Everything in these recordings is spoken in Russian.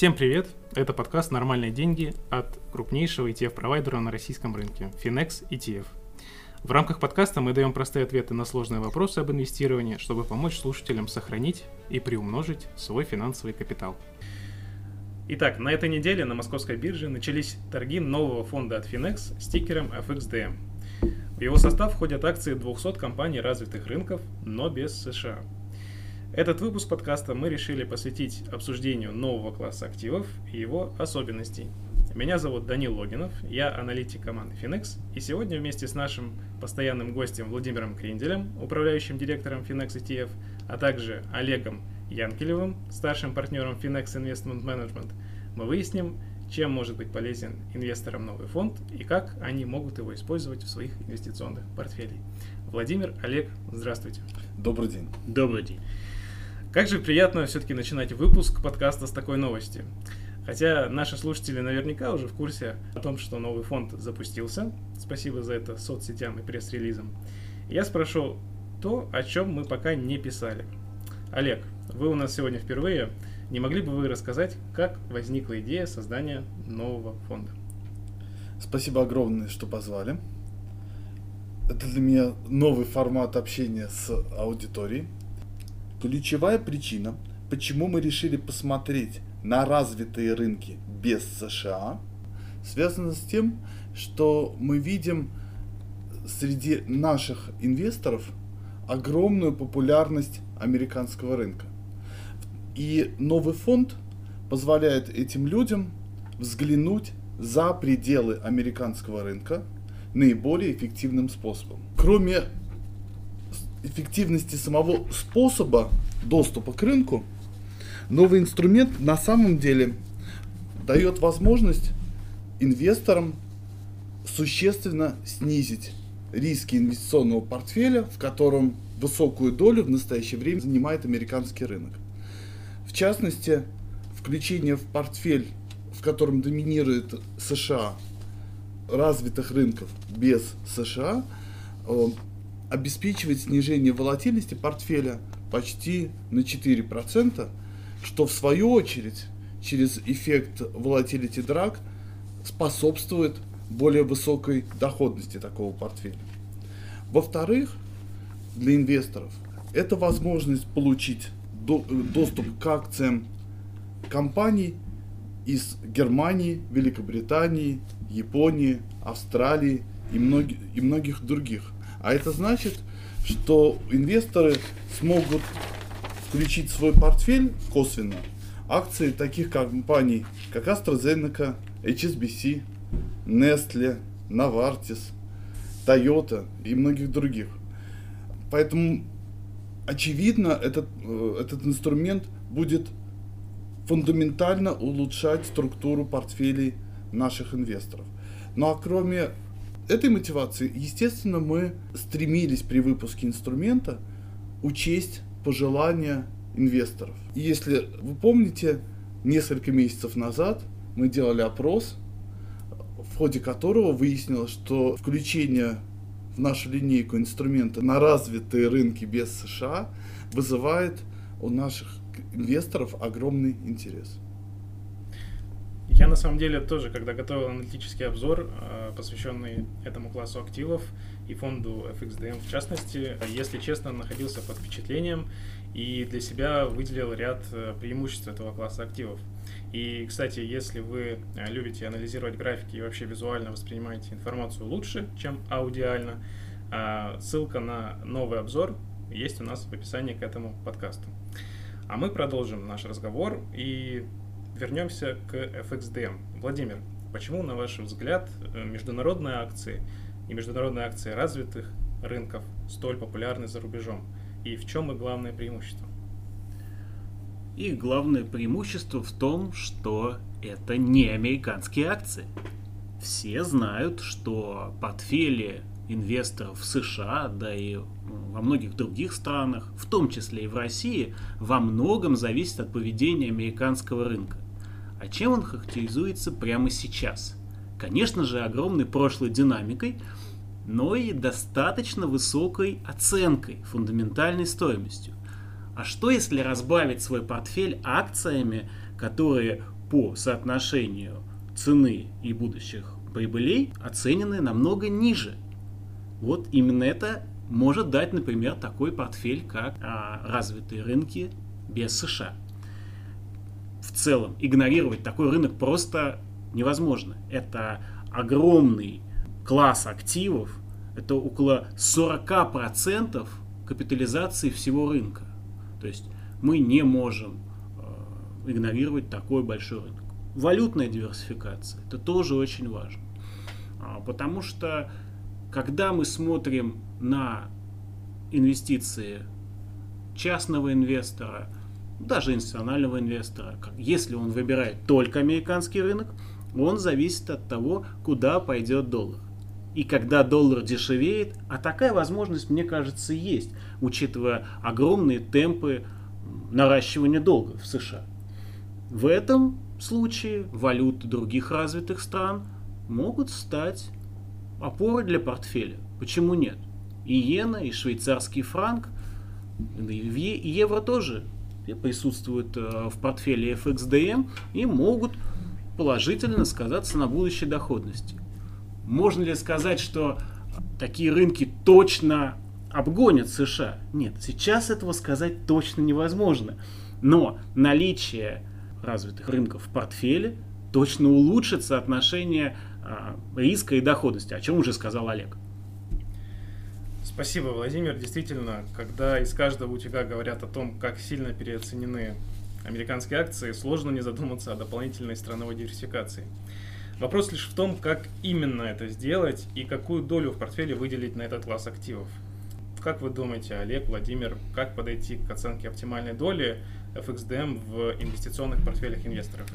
Всем привет! Это подкаст «Нормальные деньги» от крупнейшего ETF-провайдера на российском рынке – Finex ETF. В рамках подкаста мы даем простые ответы на сложные вопросы об инвестировании, чтобы помочь слушателям сохранить и приумножить свой финансовый капитал. Итак, на этой неделе на московской бирже начались торги нового фонда от Finex с тикером FXDM. В его состав входят акции 200 компаний развитых рынков, но без США – этот выпуск подкаста мы решили посвятить обсуждению нового класса активов и его особенностей. Меня зовут Данил Логинов, я аналитик команды Finex, и сегодня вместе с нашим постоянным гостем Владимиром Кренделем, управляющим директором Finex ETF, а также Олегом Янкелевым, старшим партнером Finex Investment Management, мы выясним, чем может быть полезен инвесторам новый фонд и как они могут его использовать в своих инвестиционных портфелях. Владимир, Олег, здравствуйте. Добрый день. Добрый день. Как же приятно все-таки начинать выпуск подкаста с такой новости. Хотя наши слушатели наверняка уже в курсе о том, что новый фонд запустился. Спасибо за это соцсетям и пресс-релизам. Я спрошу то, о чем мы пока не писали. Олег, вы у нас сегодня впервые. Не могли бы вы рассказать, как возникла идея создания нового фонда? Спасибо огромное, что позвали. Это для меня новый формат общения с аудиторией. Ключевая причина, почему мы решили посмотреть на развитые рынки без США, связана с тем, что мы видим среди наших инвесторов огромную популярность американского рынка. И новый фонд позволяет этим людям взглянуть за пределы американского рынка наиболее эффективным способом. Кроме эффективности самого способа доступа к рынку, новый инструмент на самом деле дает возможность инвесторам существенно снизить риски инвестиционного портфеля, в котором высокую долю в настоящее время занимает американский рынок. В частности, включение в портфель, в котором доминирует США, развитых рынков без США, э, обеспечивает снижение волатильности портфеля почти на 4%, что в свою очередь через эффект volatility drag способствует более высокой доходности такого портфеля. Во-вторых, для инвесторов это возможность получить доступ к акциям компаний из Германии, Великобритании, Японии, Австралии и, многих, и многих других а это значит, что инвесторы смогут включить в свой портфель косвенно акции таких компаний, как AstraZeneca, HSBC, Nestle, Novartis, Toyota и многих других. Поэтому, очевидно, этот, э, этот инструмент будет фундаментально улучшать структуру портфелей наших инвесторов. Ну а кроме этой мотивации, естественно, мы стремились при выпуске инструмента учесть пожелания инвесторов. И если вы помните, несколько месяцев назад мы делали опрос, в ходе которого выяснилось, что включение в нашу линейку инструмента на развитые рынки без США вызывает у наших инвесторов огромный интерес. Я на самом деле тоже, когда готовил аналитический обзор, э, посвященный этому классу активов и фонду FXDM в частности, если честно, находился под впечатлением и для себя выделил ряд э, преимуществ этого класса активов. И, кстати, если вы э, любите анализировать графики и вообще визуально воспринимаете информацию лучше, чем аудиально, ссылка на новый обзор есть у нас в описании к этому подкасту. А мы продолжим наш разговор и вернемся к FXDM. Владимир, почему, на ваш взгляд, э, международные акции и международные акции развитых рынков столь популярны за рубежом? И в чем их главное преимущество? Их главное преимущество в том, что это не американские акции. Все знают, что портфели инвесторов в США, да и во многих других странах, в том числе и в России, во многом зависит от поведения американского рынка. А чем он характеризуется прямо сейчас? Конечно же, огромной прошлой динамикой, но и достаточно высокой оценкой, фундаментальной стоимостью. А что если разбавить свой портфель акциями, которые по соотношению цены и будущих прибылей оценены намного ниже. Вот именно это может дать, например, такой портфель, как а, развитые рынки без США. В целом, игнорировать такой рынок просто невозможно. Это огромный класс активов, это около 40% капитализации всего рынка. То есть мы не можем э, игнорировать такой большой рынок. Валютная диверсификация, это тоже очень важно. А, потому что когда мы смотрим на инвестиции частного инвестора, даже институционального инвестора, если он выбирает только американский рынок, он зависит от того, куда пойдет доллар. И когда доллар дешевеет, а такая возможность, мне кажется, есть, учитывая огромные темпы наращивания долга в США. В этом случае валюты других развитых стран могут стать опорой для портфеля. Почему нет? И иена, и швейцарский франк, и евро тоже присутствуют э, в портфеле FXDM и могут положительно сказаться на будущей доходности. Можно ли сказать, что такие рынки точно обгонят США? Нет, сейчас этого сказать точно невозможно. Но наличие развитых рынков в портфеле точно улучшит соотношение а, риска и доходности, о чем уже сказал Олег. Спасибо, Владимир. Действительно, когда из каждого утюга говорят о том, как сильно переоценены американские акции, сложно не задуматься о дополнительной страновой диверсификации. Вопрос лишь в том, как именно это сделать и какую долю в портфеле выделить на этот класс активов. Как вы думаете, Олег, Владимир, как подойти к оценке оптимальной доли FXDM в инвестиционных портфелях инвесторов?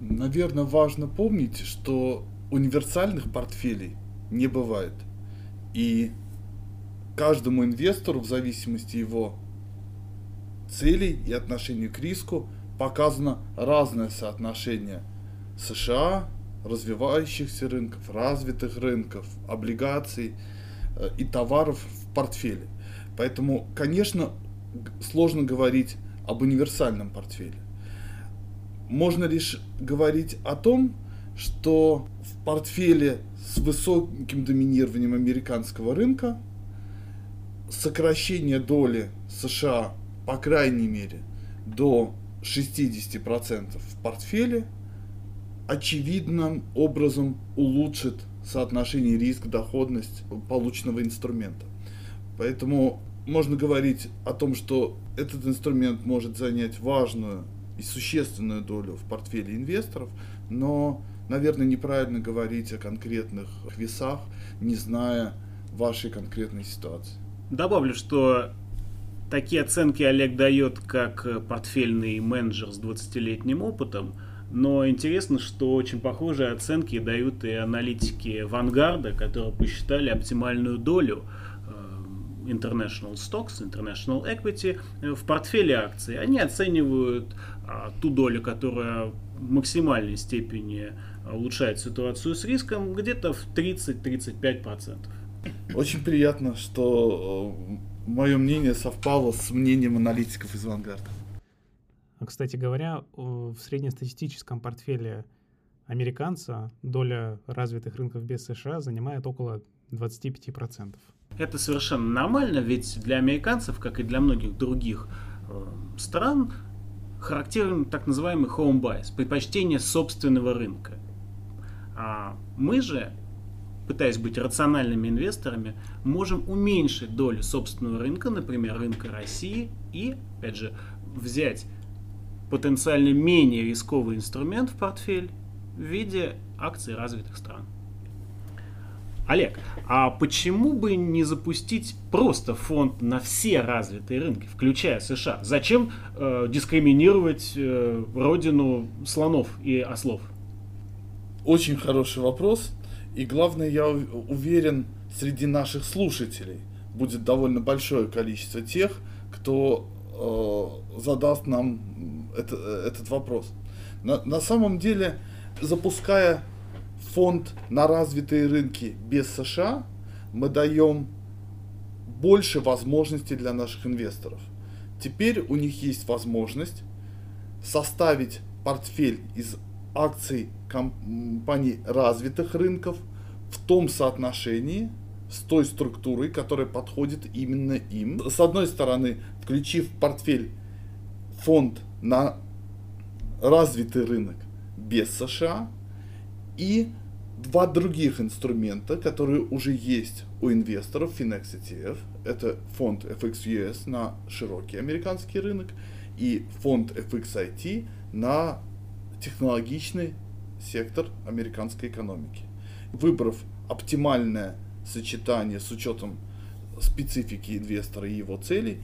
Наверное, важно помнить, что универсальных портфелей не бывает. И каждому инвестору в зависимости его целей и отношению к риску показано разное соотношение США, развивающихся рынков, развитых рынков, облигаций э, и товаров в портфеле. Поэтому, конечно, сложно говорить об универсальном портфеле. Можно лишь говорить о том, что в портфеле с высоким доминированием американского рынка сокращение доли США по крайней мере, до 60% в портфеле, очевидным образом улучшит соотношение риск-доходность полученного инструмента. Поэтому можно говорить о том, что этот инструмент может занять важную и существенную долю в портфеле инвесторов, но, наверное, неправильно говорить о конкретных весах, не зная вашей конкретной ситуации. Добавлю, что Такие оценки Олег дает как э, портфельный менеджер с 20-летним опытом, но интересно, что очень похожие оценки дают и аналитики Вангарда, которые посчитали оптимальную долю э, International Stocks, International Equity э, в портфеле акций. Они оценивают а, ту долю, которая в максимальной степени улучшает ситуацию с риском, где-то в 30-35%. Очень приятно, что мое мнение совпало с мнением аналитиков из Вангарда. А, кстати говоря, в среднестатистическом портфеле американца доля развитых рынков без США занимает около 25%. Это совершенно нормально, ведь для американцев, как и для многих других э, стран, характерен так называемый home bias, предпочтение собственного рынка. А мы же пытаясь быть рациональными инвесторами, можем уменьшить долю собственного рынка, например, рынка России, и, опять же, взять потенциально менее рисковый инструмент в портфель в виде акций развитых стран. Олег, а почему бы не запустить просто фонд на все развитые рынки, включая США? Зачем э, дискриминировать э, родину слонов и ослов? Очень хороший вопрос. И главное, я уверен, среди наших слушателей будет довольно большое количество тех, кто э, задаст нам это, этот вопрос. На, на самом деле, запуская фонд на развитые рынки без США, мы даем больше возможностей для наших инвесторов. Теперь у них есть возможность составить портфель из акций компаний развитых рынков в том соотношении, с той структурой, которая подходит именно им. С одной стороны, включив в портфель фонд на развитый рынок без США и два других инструмента, которые уже есть у инвесторов Finex ETF. Это фонд FXUS на широкий американский рынок и фонд FXIT на технологичный сектор американской экономики. Выбрав оптимальное сочетание с учетом специфики инвестора и его целей,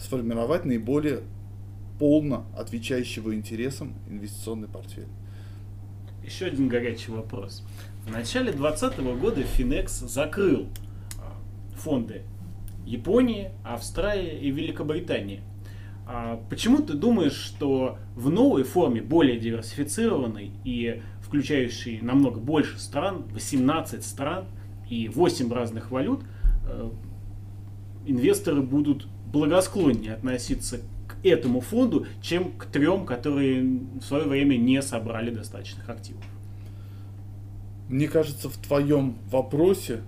сформировать наиболее полно отвечающего интересам инвестиционный портфель. Еще один горячий вопрос. В начале 2020 года Finex закрыл а, фонды Японии, Австралии и Великобритании. А почему ты думаешь, что в новой форме, более диверсифицированной и включающей намного больше стран, 18 стран и 8 разных валют, э, инвесторы будут благосклоннее относиться к этому фонду, чем к трем, которые в свое время не собрали достаточных активов? Мне кажется, в твоем вопросе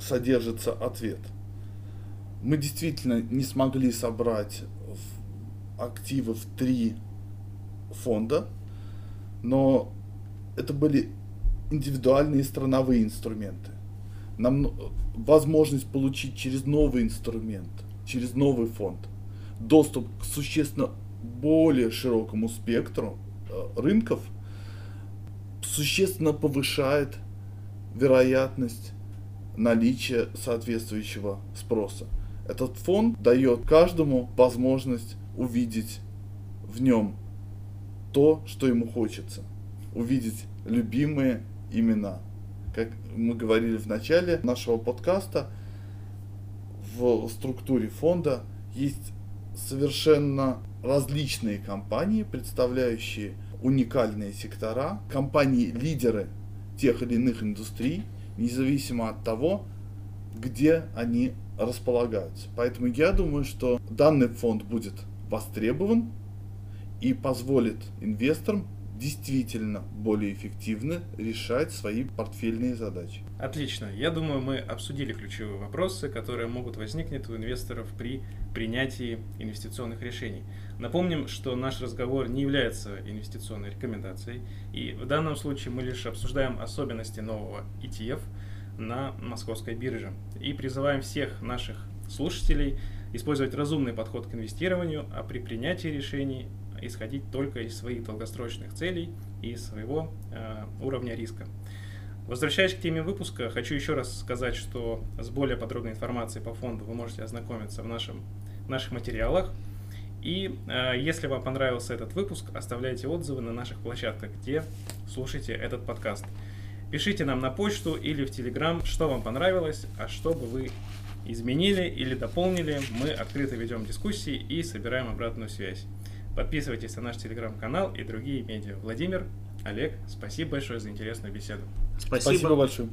содержится ответ. Мы действительно не смогли собрать активы в три фонда, но это были индивидуальные страновые инструменты. Нам возможность получить через новый инструмент, через новый фонд, доступ к существенно более широкому спектру э, рынков существенно повышает вероятность наличия соответствующего спроса. Этот фонд дает каждому возможность увидеть в нем то, что ему хочется. Увидеть любимые имена. Как мы говорили в начале нашего подкаста, в структуре фонда есть совершенно различные компании, представляющие уникальные сектора, компании-лидеры тех или иных индустрий, независимо от того, где они располагаются. Поэтому я думаю, что данный фонд будет востребован и позволит инвесторам действительно более эффективно решать свои портфельные задачи. Отлично. Я думаю, мы обсудили ключевые вопросы, которые могут возникнуть у инвесторов при принятии инвестиционных решений. Напомним, что наш разговор не является инвестиционной рекомендацией, и в данном случае мы лишь обсуждаем особенности нового ETF на московской бирже и призываем всех наших слушателей использовать разумный подход к инвестированию, а при принятии решений исходить только из своих долгосрочных целей и своего э, уровня риска. Возвращаясь к теме выпуска, хочу еще раз сказать, что с более подробной информацией по фонду вы можете ознакомиться в, нашем, наших материалах. И э, если вам понравился этот выпуск, оставляйте отзывы на наших площадках, где слушаете этот подкаст. Пишите нам на почту или в Телеграм, что вам понравилось, а что бы вы изменили или дополнили. Мы открыто ведем дискуссии и собираем обратную связь. Подписывайтесь на наш телеграм-канал и другие медиа. Владимир, Олег, спасибо большое за интересную беседу. Спасибо, спасибо большое.